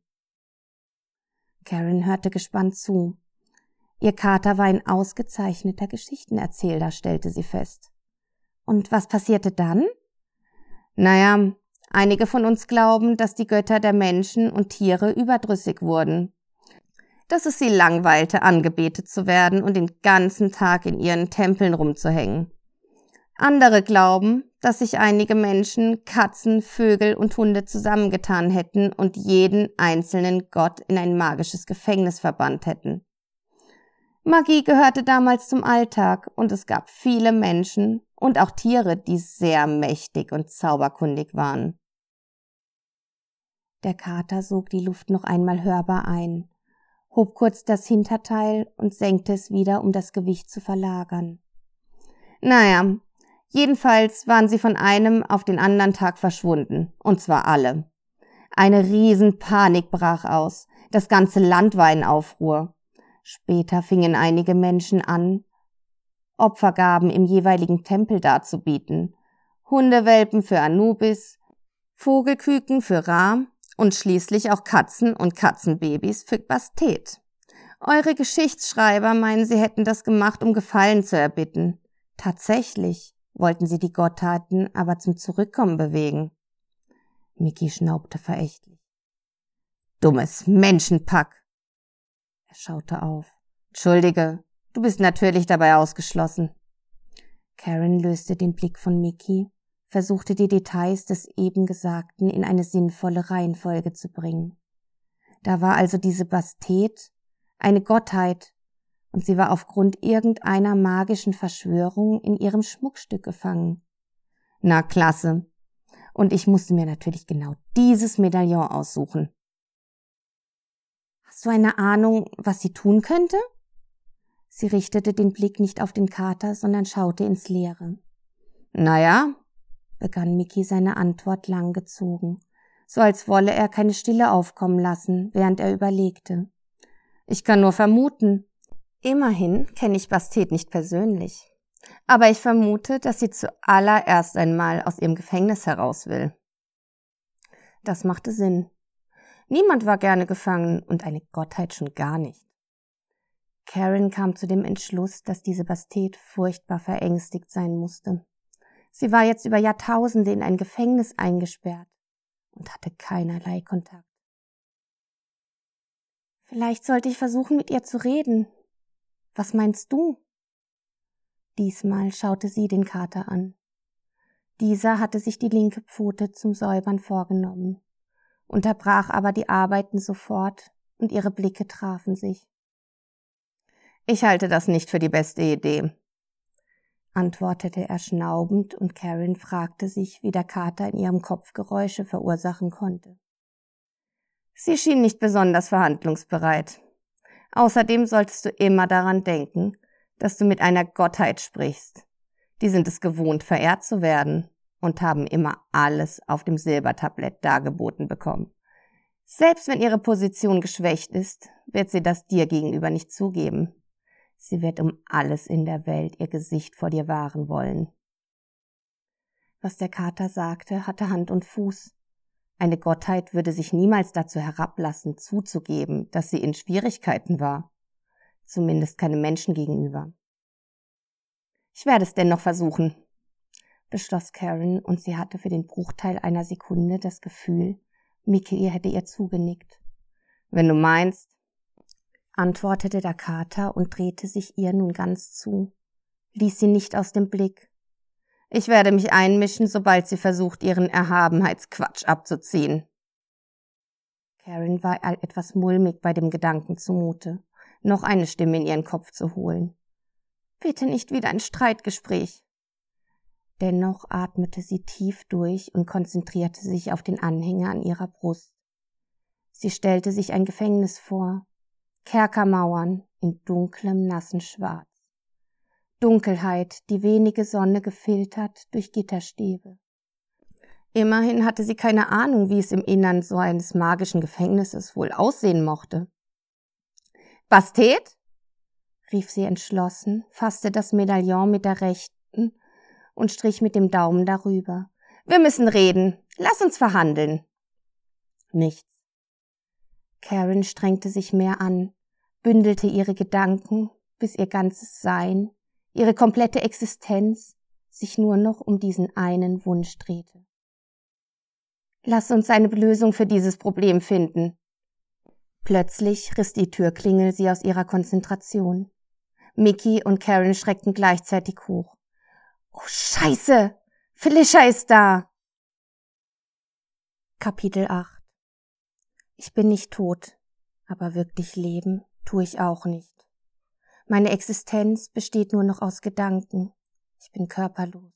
Karen hörte gespannt zu. Ihr Kater war ein ausgezeichneter Geschichtenerzähler, stellte sie fest. Und was passierte dann? Naja, einige von uns glauben, dass die Götter der Menschen und Tiere überdrüssig wurden. Dass es sie langweilte, angebetet zu werden und den ganzen Tag in ihren Tempeln rumzuhängen. Andere glauben, dass sich einige Menschen, Katzen, Vögel und Hunde zusammengetan hätten und jeden einzelnen Gott in ein magisches Gefängnis verbannt hätten. Magie gehörte damals zum Alltag und es gab viele Menschen und auch Tiere, die sehr mächtig und zauberkundig waren. Der Kater sog die Luft noch einmal hörbar ein, hob kurz das Hinterteil und senkte es wieder, um das Gewicht zu verlagern. Naja, jedenfalls waren sie von einem auf den anderen Tag verschwunden, und zwar alle. Eine Riesenpanik brach aus, das ganze Land war in Aufruhr. Später fingen einige Menschen an, Opfergaben im jeweiligen Tempel darzubieten, Hundewelpen für Anubis, Vogelküken für Ra und schließlich auch Katzen und Katzenbabys für Bastet. Eure Geschichtsschreiber meinen, sie hätten das gemacht, um Gefallen zu erbitten. Tatsächlich wollten sie die Gottheiten aber zum Zurückkommen bewegen. Mickey schnaubte verächtlich. Dummes Menschenpack! Er schaute auf. Entschuldige, du bist natürlich dabei ausgeschlossen. Karen löste den Blick von Mickey, versuchte die Details des eben Gesagten in eine sinnvolle Reihenfolge zu bringen. Da war also diese Bastet, eine Gottheit, und sie war aufgrund irgendeiner magischen Verschwörung in ihrem Schmuckstück gefangen. Na klasse. Und ich musste mir natürlich genau dieses Medaillon aussuchen. Hast du eine Ahnung, was sie tun könnte? Sie richtete den Blick nicht auf den Kater, sondern schaute ins Leere. Naja, begann Mickey seine Antwort langgezogen, so als wolle er keine Stille aufkommen lassen, während er überlegte. Ich kann nur vermuten. Immerhin kenne ich Bastet nicht persönlich. Aber ich vermute, dass sie zuallererst einmal aus ihrem Gefängnis heraus will. Das machte Sinn. Niemand war gerne gefangen und eine Gottheit schon gar nicht. Karen kam zu dem Entschluss, dass diese Bastet furchtbar verängstigt sein musste. Sie war jetzt über Jahrtausende in ein Gefängnis eingesperrt und hatte keinerlei Kontakt. Vielleicht sollte ich versuchen, mit ihr zu reden. Was meinst du? Diesmal schaute sie den Kater an. Dieser hatte sich die linke Pfote zum Säubern vorgenommen, unterbrach aber die Arbeiten sofort und ihre Blicke trafen sich. Ich halte das nicht für die beste Idee, antwortete er schnaubend und Karen fragte sich, wie der Kater in ihrem Kopf Geräusche verursachen konnte. Sie schien nicht besonders verhandlungsbereit. Außerdem solltest du immer daran denken, dass du mit einer Gottheit sprichst. Die sind es gewohnt, verehrt zu werden und haben immer alles auf dem Silbertablett dargeboten bekommen. Selbst wenn ihre Position geschwächt ist, wird sie das dir gegenüber nicht zugeben. Sie wird um alles in der Welt ihr Gesicht vor dir wahren wollen. Was der Kater sagte, hatte Hand und Fuß. Eine Gottheit würde sich niemals dazu herablassen, zuzugeben, dass sie in Schwierigkeiten war. Zumindest keine Menschen gegenüber. Ich werde es dennoch versuchen, beschloss Karen, und sie hatte für den Bruchteil einer Sekunde das Gefühl, Mickey hätte ihr zugenickt. Wenn du meinst, antwortete der Kater und drehte sich ihr nun ganz zu, ließ sie nicht aus dem Blick. Ich werde mich einmischen, sobald sie versucht, ihren Erhabenheitsquatsch abzuziehen. Karen war etwas mulmig bei dem Gedanken zumute, noch eine Stimme in ihren Kopf zu holen. Bitte nicht wieder ein Streitgespräch. Dennoch atmete sie tief durch und konzentrierte sich auf den Anhänger an ihrer Brust. Sie stellte sich ein Gefängnis vor, Kerkermauern in dunklem, nassen Schwarz. Dunkelheit, die wenige Sonne gefiltert durch Gitterstäbe. Immerhin hatte sie keine Ahnung, wie es im Innern so eines magischen Gefängnisses wohl aussehen mochte. Bastet? rief sie entschlossen, fasste das Medaillon mit der rechten und strich mit dem Daumen darüber. Wir müssen reden. Lass uns verhandeln. Nichts. Karen strengte sich mehr an, bündelte ihre Gedanken, bis ihr ganzes Sein ihre komplette Existenz sich nur noch um diesen einen Wunsch drehte. Lass uns eine Lösung für dieses Problem finden. Plötzlich riss die Türklingel sie aus ihrer Konzentration. Mickey und Karen schreckten gleichzeitig hoch. Oh Scheiße! Felicia ist da! Kapitel 8 Ich bin nicht tot, aber wirklich leben tue ich auch nicht. Meine Existenz besteht nur noch aus Gedanken. Ich bin körperlos.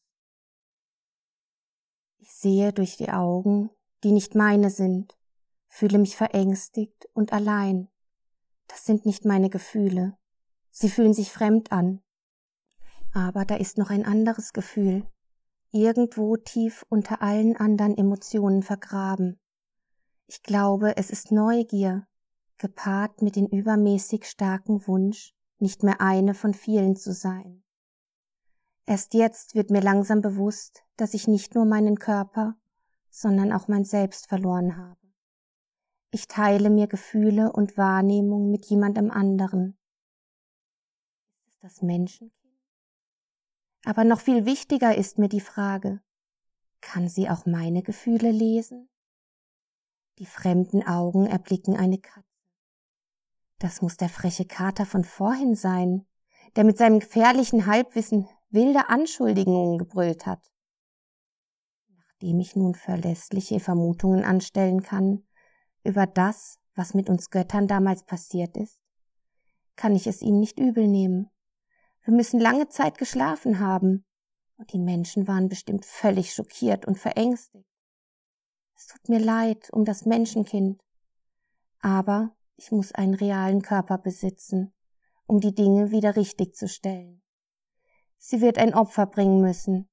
Ich sehe durch die Augen, die nicht meine sind, fühle mich verängstigt und allein. Das sind nicht meine Gefühle. Sie fühlen sich fremd an. Aber da ist noch ein anderes Gefühl, irgendwo tief unter allen anderen Emotionen vergraben. Ich glaube, es ist Neugier, gepaart mit dem übermäßig starken Wunsch, nicht mehr eine von vielen zu sein. Erst jetzt wird mir langsam bewusst, dass ich nicht nur meinen Körper, sondern auch mein Selbst verloren habe. Ich teile mir Gefühle und Wahrnehmung mit jemandem anderen. Ist das Menschenkind? Aber noch viel wichtiger ist mir die Frage, kann sie auch meine Gefühle lesen? Die fremden Augen erblicken eine Katze. Das muss der freche Kater von vorhin sein, der mit seinem gefährlichen Halbwissen wilde Anschuldigungen gebrüllt hat. Nachdem ich nun verlässliche Vermutungen anstellen kann, über das, was mit uns Göttern damals passiert ist, kann ich es ihm nicht übel nehmen. Wir müssen lange Zeit geschlafen haben, und die Menschen waren bestimmt völlig schockiert und verängstigt. Es tut mir leid um das Menschenkind, aber ich muss einen realen Körper besitzen, um die Dinge wieder richtig zu stellen. Sie wird ein Opfer bringen müssen,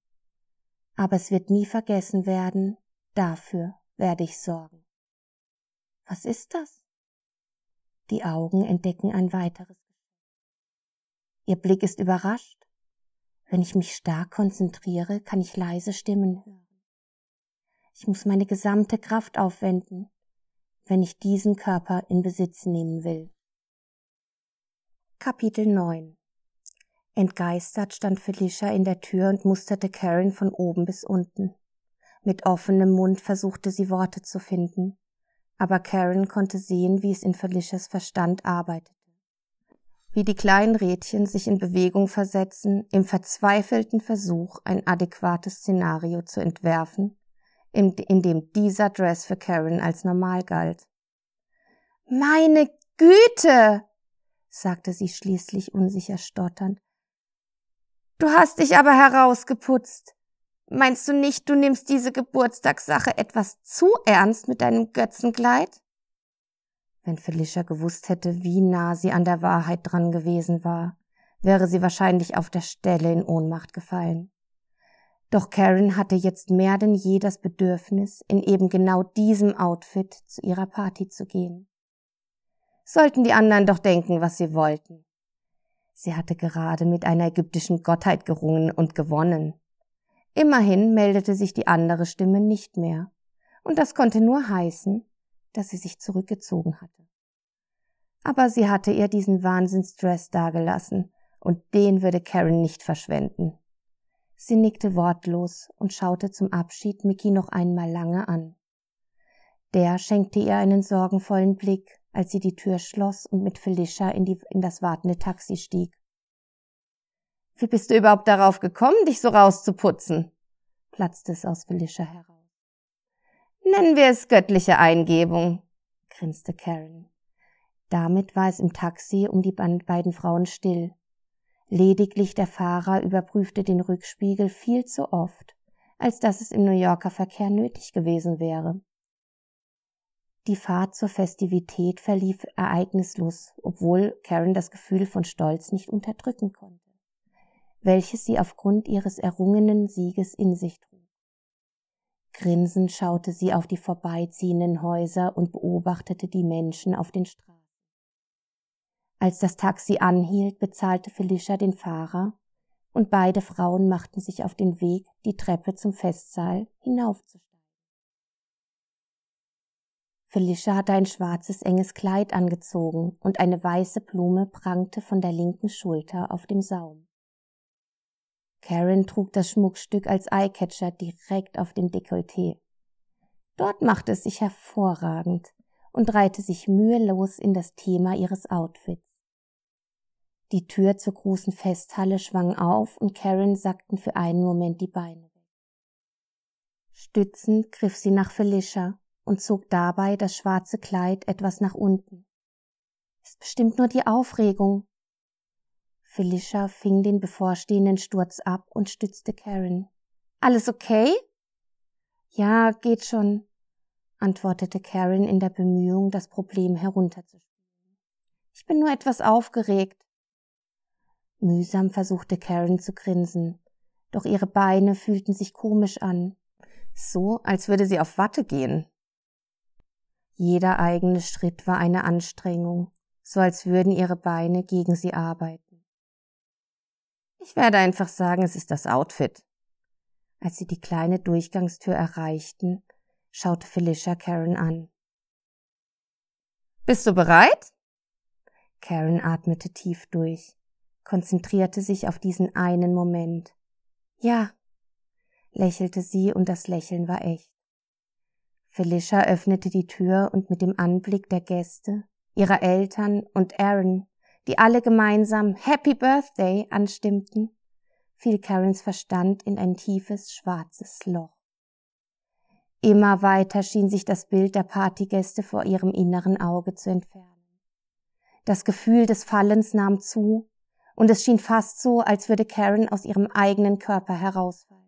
aber es wird nie vergessen werden, dafür werde ich sorgen. Was ist das? Die Augen entdecken ein weiteres. Ihr Blick ist überrascht. Wenn ich mich stark konzentriere, kann ich leise Stimmen hören. Ich muss meine gesamte Kraft aufwenden, wenn ich diesen Körper in Besitz nehmen will. Kapitel 9 Entgeistert stand Felicia in der Tür und musterte Karen von oben bis unten. Mit offenem Mund versuchte sie Worte zu finden, aber Karen konnte sehen, wie es in Felicias Verstand arbeitete. Wie die kleinen Rädchen sich in Bewegung versetzen, im verzweifelten Versuch, ein adäquates Szenario zu entwerfen, in, in dem dieser Dress für Karen als normal galt. Meine Güte! sagte sie schließlich unsicher stotternd. Du hast dich aber herausgeputzt. Meinst du nicht, du nimmst diese Geburtstagssache etwas zu ernst mit deinem Götzenkleid? Wenn Felicia gewusst hätte, wie nah sie an der Wahrheit dran gewesen war, wäre sie wahrscheinlich auf der Stelle in Ohnmacht gefallen. Doch Karen hatte jetzt mehr denn je das Bedürfnis, in eben genau diesem Outfit zu ihrer Party zu gehen. Sollten die anderen doch denken, was sie wollten. Sie hatte gerade mit einer ägyptischen Gottheit gerungen und gewonnen. Immerhin meldete sich die andere Stimme nicht mehr, und das konnte nur heißen, dass sie sich zurückgezogen hatte. Aber sie hatte ihr diesen Wahnsinnsdress dagelassen, und den würde Karen nicht verschwenden. Sie nickte wortlos und schaute zum Abschied Mickey noch einmal lange an. Der schenkte ihr einen sorgenvollen Blick, als sie die Tür schloss und mit Felicia in, die, in das wartende Taxi stieg. Wie bist du überhaupt darauf gekommen, dich so rauszuputzen? platzte es aus Felicia heraus. Nennen wir es göttliche Eingebung, grinste Karen. Damit war es im Taxi um die beiden Frauen still. Lediglich der Fahrer überprüfte den Rückspiegel viel zu oft, als dass es im New Yorker Verkehr nötig gewesen wäre. Die Fahrt zur Festivität verlief ereignislos, obwohl Karen das Gefühl von Stolz nicht unterdrücken konnte welches sie aufgrund ihres errungenen Sieges in sich trug. Grinsend schaute sie auf die vorbeiziehenden Häuser und beobachtete die Menschen auf den Straßen. Als das Taxi anhielt, bezahlte Felicia den Fahrer und beide Frauen machten sich auf den Weg, die Treppe zum Festsaal hinaufzusteigen. Felicia hatte ein schwarzes enges Kleid angezogen und eine weiße Blume prangte von der linken Schulter auf dem Saum. Karen trug das Schmuckstück als Eyecatcher direkt auf dem Dekolleté. Dort machte es sich hervorragend und reihte sich mühelos in das Thema ihres Outfits. Die Tür zur großen Festhalle schwang auf und Karen sackten für einen Moment die Beine. Stützend griff sie nach Felicia und zog dabei das schwarze Kleid etwas nach unten. Ist bestimmt nur die Aufregung, Felicia fing den bevorstehenden Sturz ab und stützte Karen. Alles okay? Ja, geht schon, antwortete Karen in der Bemühung, das Problem herunterzuspielen. Ich bin nur etwas aufgeregt. Mühsam versuchte Karen zu grinsen, doch ihre Beine fühlten sich komisch an, so als würde sie auf Watte gehen. Jeder eigene Schritt war eine Anstrengung, so als würden ihre Beine gegen sie arbeiten. Ich werde einfach sagen, es ist das Outfit. Als sie die kleine Durchgangstür erreichten, schaute Felicia Karen an. Bist du bereit? Karen atmete tief durch, konzentrierte sich auf diesen einen Moment. Ja, lächelte sie und das Lächeln war echt. Felicia öffnete die Tür und mit dem Anblick der Gäste, ihrer Eltern und Aaron, die alle gemeinsam Happy Birthday anstimmten, fiel Karens Verstand in ein tiefes schwarzes Loch. Immer weiter schien sich das Bild der Partygäste vor ihrem inneren Auge zu entfernen. Das Gefühl des Fallens nahm zu, und es schien fast so, als würde Karen aus ihrem eigenen Körper herausfallen.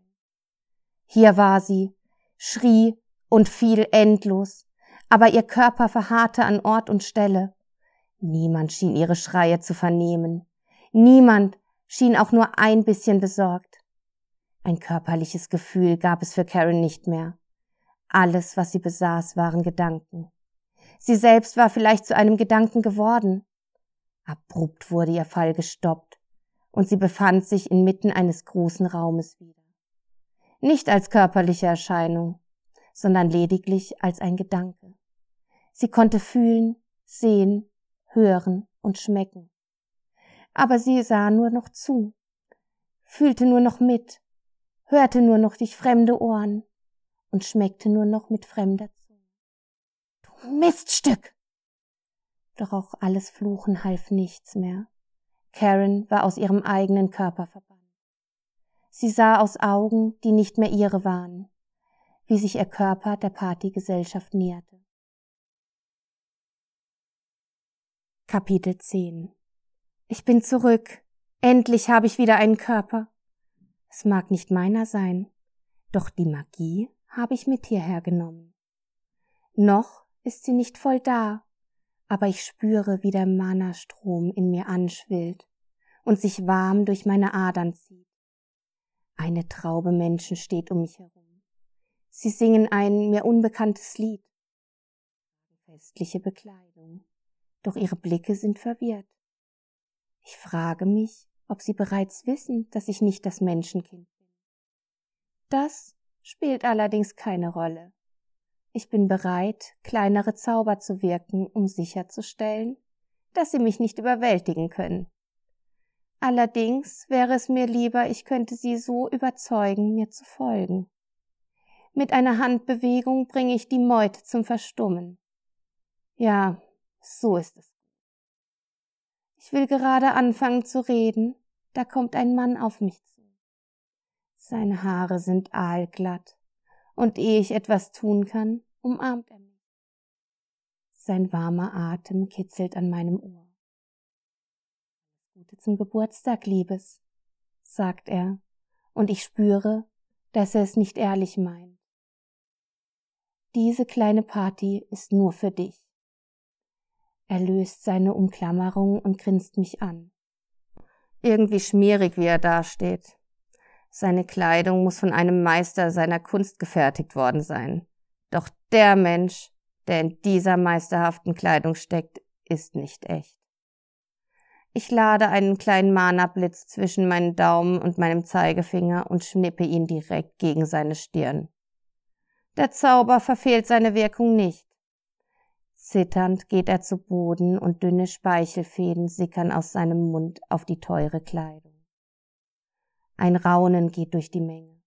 Hier war sie, schrie und fiel endlos, aber ihr Körper verharrte an Ort und Stelle. Niemand schien ihre Schreie zu vernehmen. Niemand schien auch nur ein bisschen besorgt. Ein körperliches Gefühl gab es für Karen nicht mehr. Alles, was sie besaß, waren Gedanken. Sie selbst war vielleicht zu einem Gedanken geworden. Abrupt wurde ihr Fall gestoppt, und sie befand sich inmitten eines großen Raumes wieder. Nicht als körperliche Erscheinung, sondern lediglich als ein Gedanke. Sie konnte fühlen, sehen, hören und schmecken. Aber sie sah nur noch zu, fühlte nur noch mit, hörte nur noch durch fremde Ohren und schmeckte nur noch mit fremder Zunge. Du Miststück! Doch auch alles Fluchen half nichts mehr. Karen war aus ihrem eigenen Körper verbannt. Sie sah aus Augen, die nicht mehr ihre waren, wie sich ihr Körper der Partygesellschaft näherte. Kapitel 10 Ich bin zurück. Endlich habe ich wieder einen Körper. Es mag nicht meiner sein, doch die Magie habe ich mit hierher genommen. Noch ist sie nicht voll da, aber ich spüre, wie der Mana-Strom in mir anschwillt und sich warm durch meine Adern zieht. Eine Traube Menschen steht um mich herum. Sie singen ein mir unbekanntes Lied. Festliche Bekleidung. Doch ihre Blicke sind verwirrt. Ich frage mich, ob sie bereits wissen, dass ich nicht das Menschenkind bin. Das spielt allerdings keine Rolle. Ich bin bereit, kleinere Zauber zu wirken, um sicherzustellen, dass sie mich nicht überwältigen können. Allerdings wäre es mir lieber, ich könnte sie so überzeugen, mir zu folgen. Mit einer Handbewegung bringe ich die Meute zum Verstummen. Ja, so ist es. Ich will gerade anfangen zu reden, da kommt ein Mann auf mich zu. Seine Haare sind aalglatt, und ehe ich etwas tun kann, umarmt er mich. Sein warmer Atem kitzelt an meinem Ohr. Gute zum Geburtstag, Liebes, sagt er, und ich spüre, dass er es nicht ehrlich meint. Diese kleine Party ist nur für dich. Er löst seine Umklammerung und grinst mich an. Irgendwie schmierig, wie er dasteht. Seine Kleidung muss von einem Meister seiner Kunst gefertigt worden sein. Doch der Mensch, der in dieser meisterhaften Kleidung steckt, ist nicht echt. Ich lade einen kleinen Mana-Blitz zwischen meinen Daumen und meinem Zeigefinger und schnippe ihn direkt gegen seine Stirn. Der Zauber verfehlt seine Wirkung nicht. Zitternd geht er zu Boden und dünne Speichelfäden sickern aus seinem Mund auf die teure Kleidung. Ein Raunen geht durch die Menge.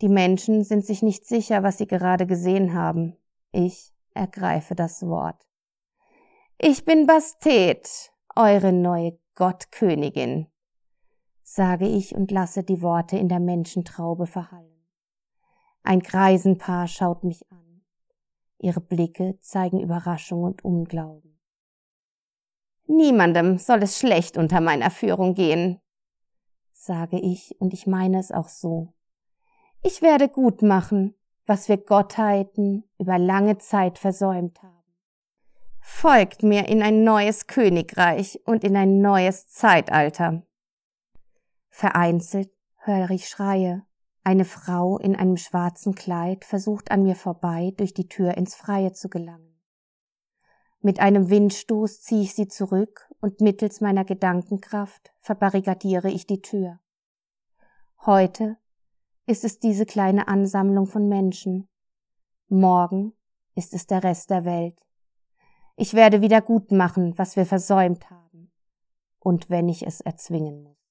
Die Menschen sind sich nicht sicher, was sie gerade gesehen haben. Ich ergreife das Wort. Ich bin Bastet, eure neue Gottkönigin, sage ich und lasse die Worte in der Menschentraube verhallen. Ein Greisenpaar schaut mich an. Ihre Blicke zeigen Überraschung und Unglauben. Niemandem soll es schlecht unter meiner Führung gehen, sage ich, und ich meine es auch so. Ich werde gut machen, was wir Gottheiten über lange Zeit versäumt haben. Folgt mir in ein neues Königreich und in ein neues Zeitalter. Vereinzelt höre ich Schreie. Eine Frau in einem schwarzen Kleid versucht an mir vorbei durch die Tür ins Freie zu gelangen. Mit einem Windstoß ziehe ich sie zurück und mittels meiner Gedankenkraft verbarrikadiere ich die Tür. Heute ist es diese kleine Ansammlung von Menschen. Morgen ist es der Rest der Welt. Ich werde wieder gut machen, was wir versäumt haben. Und wenn ich es erzwingen muss.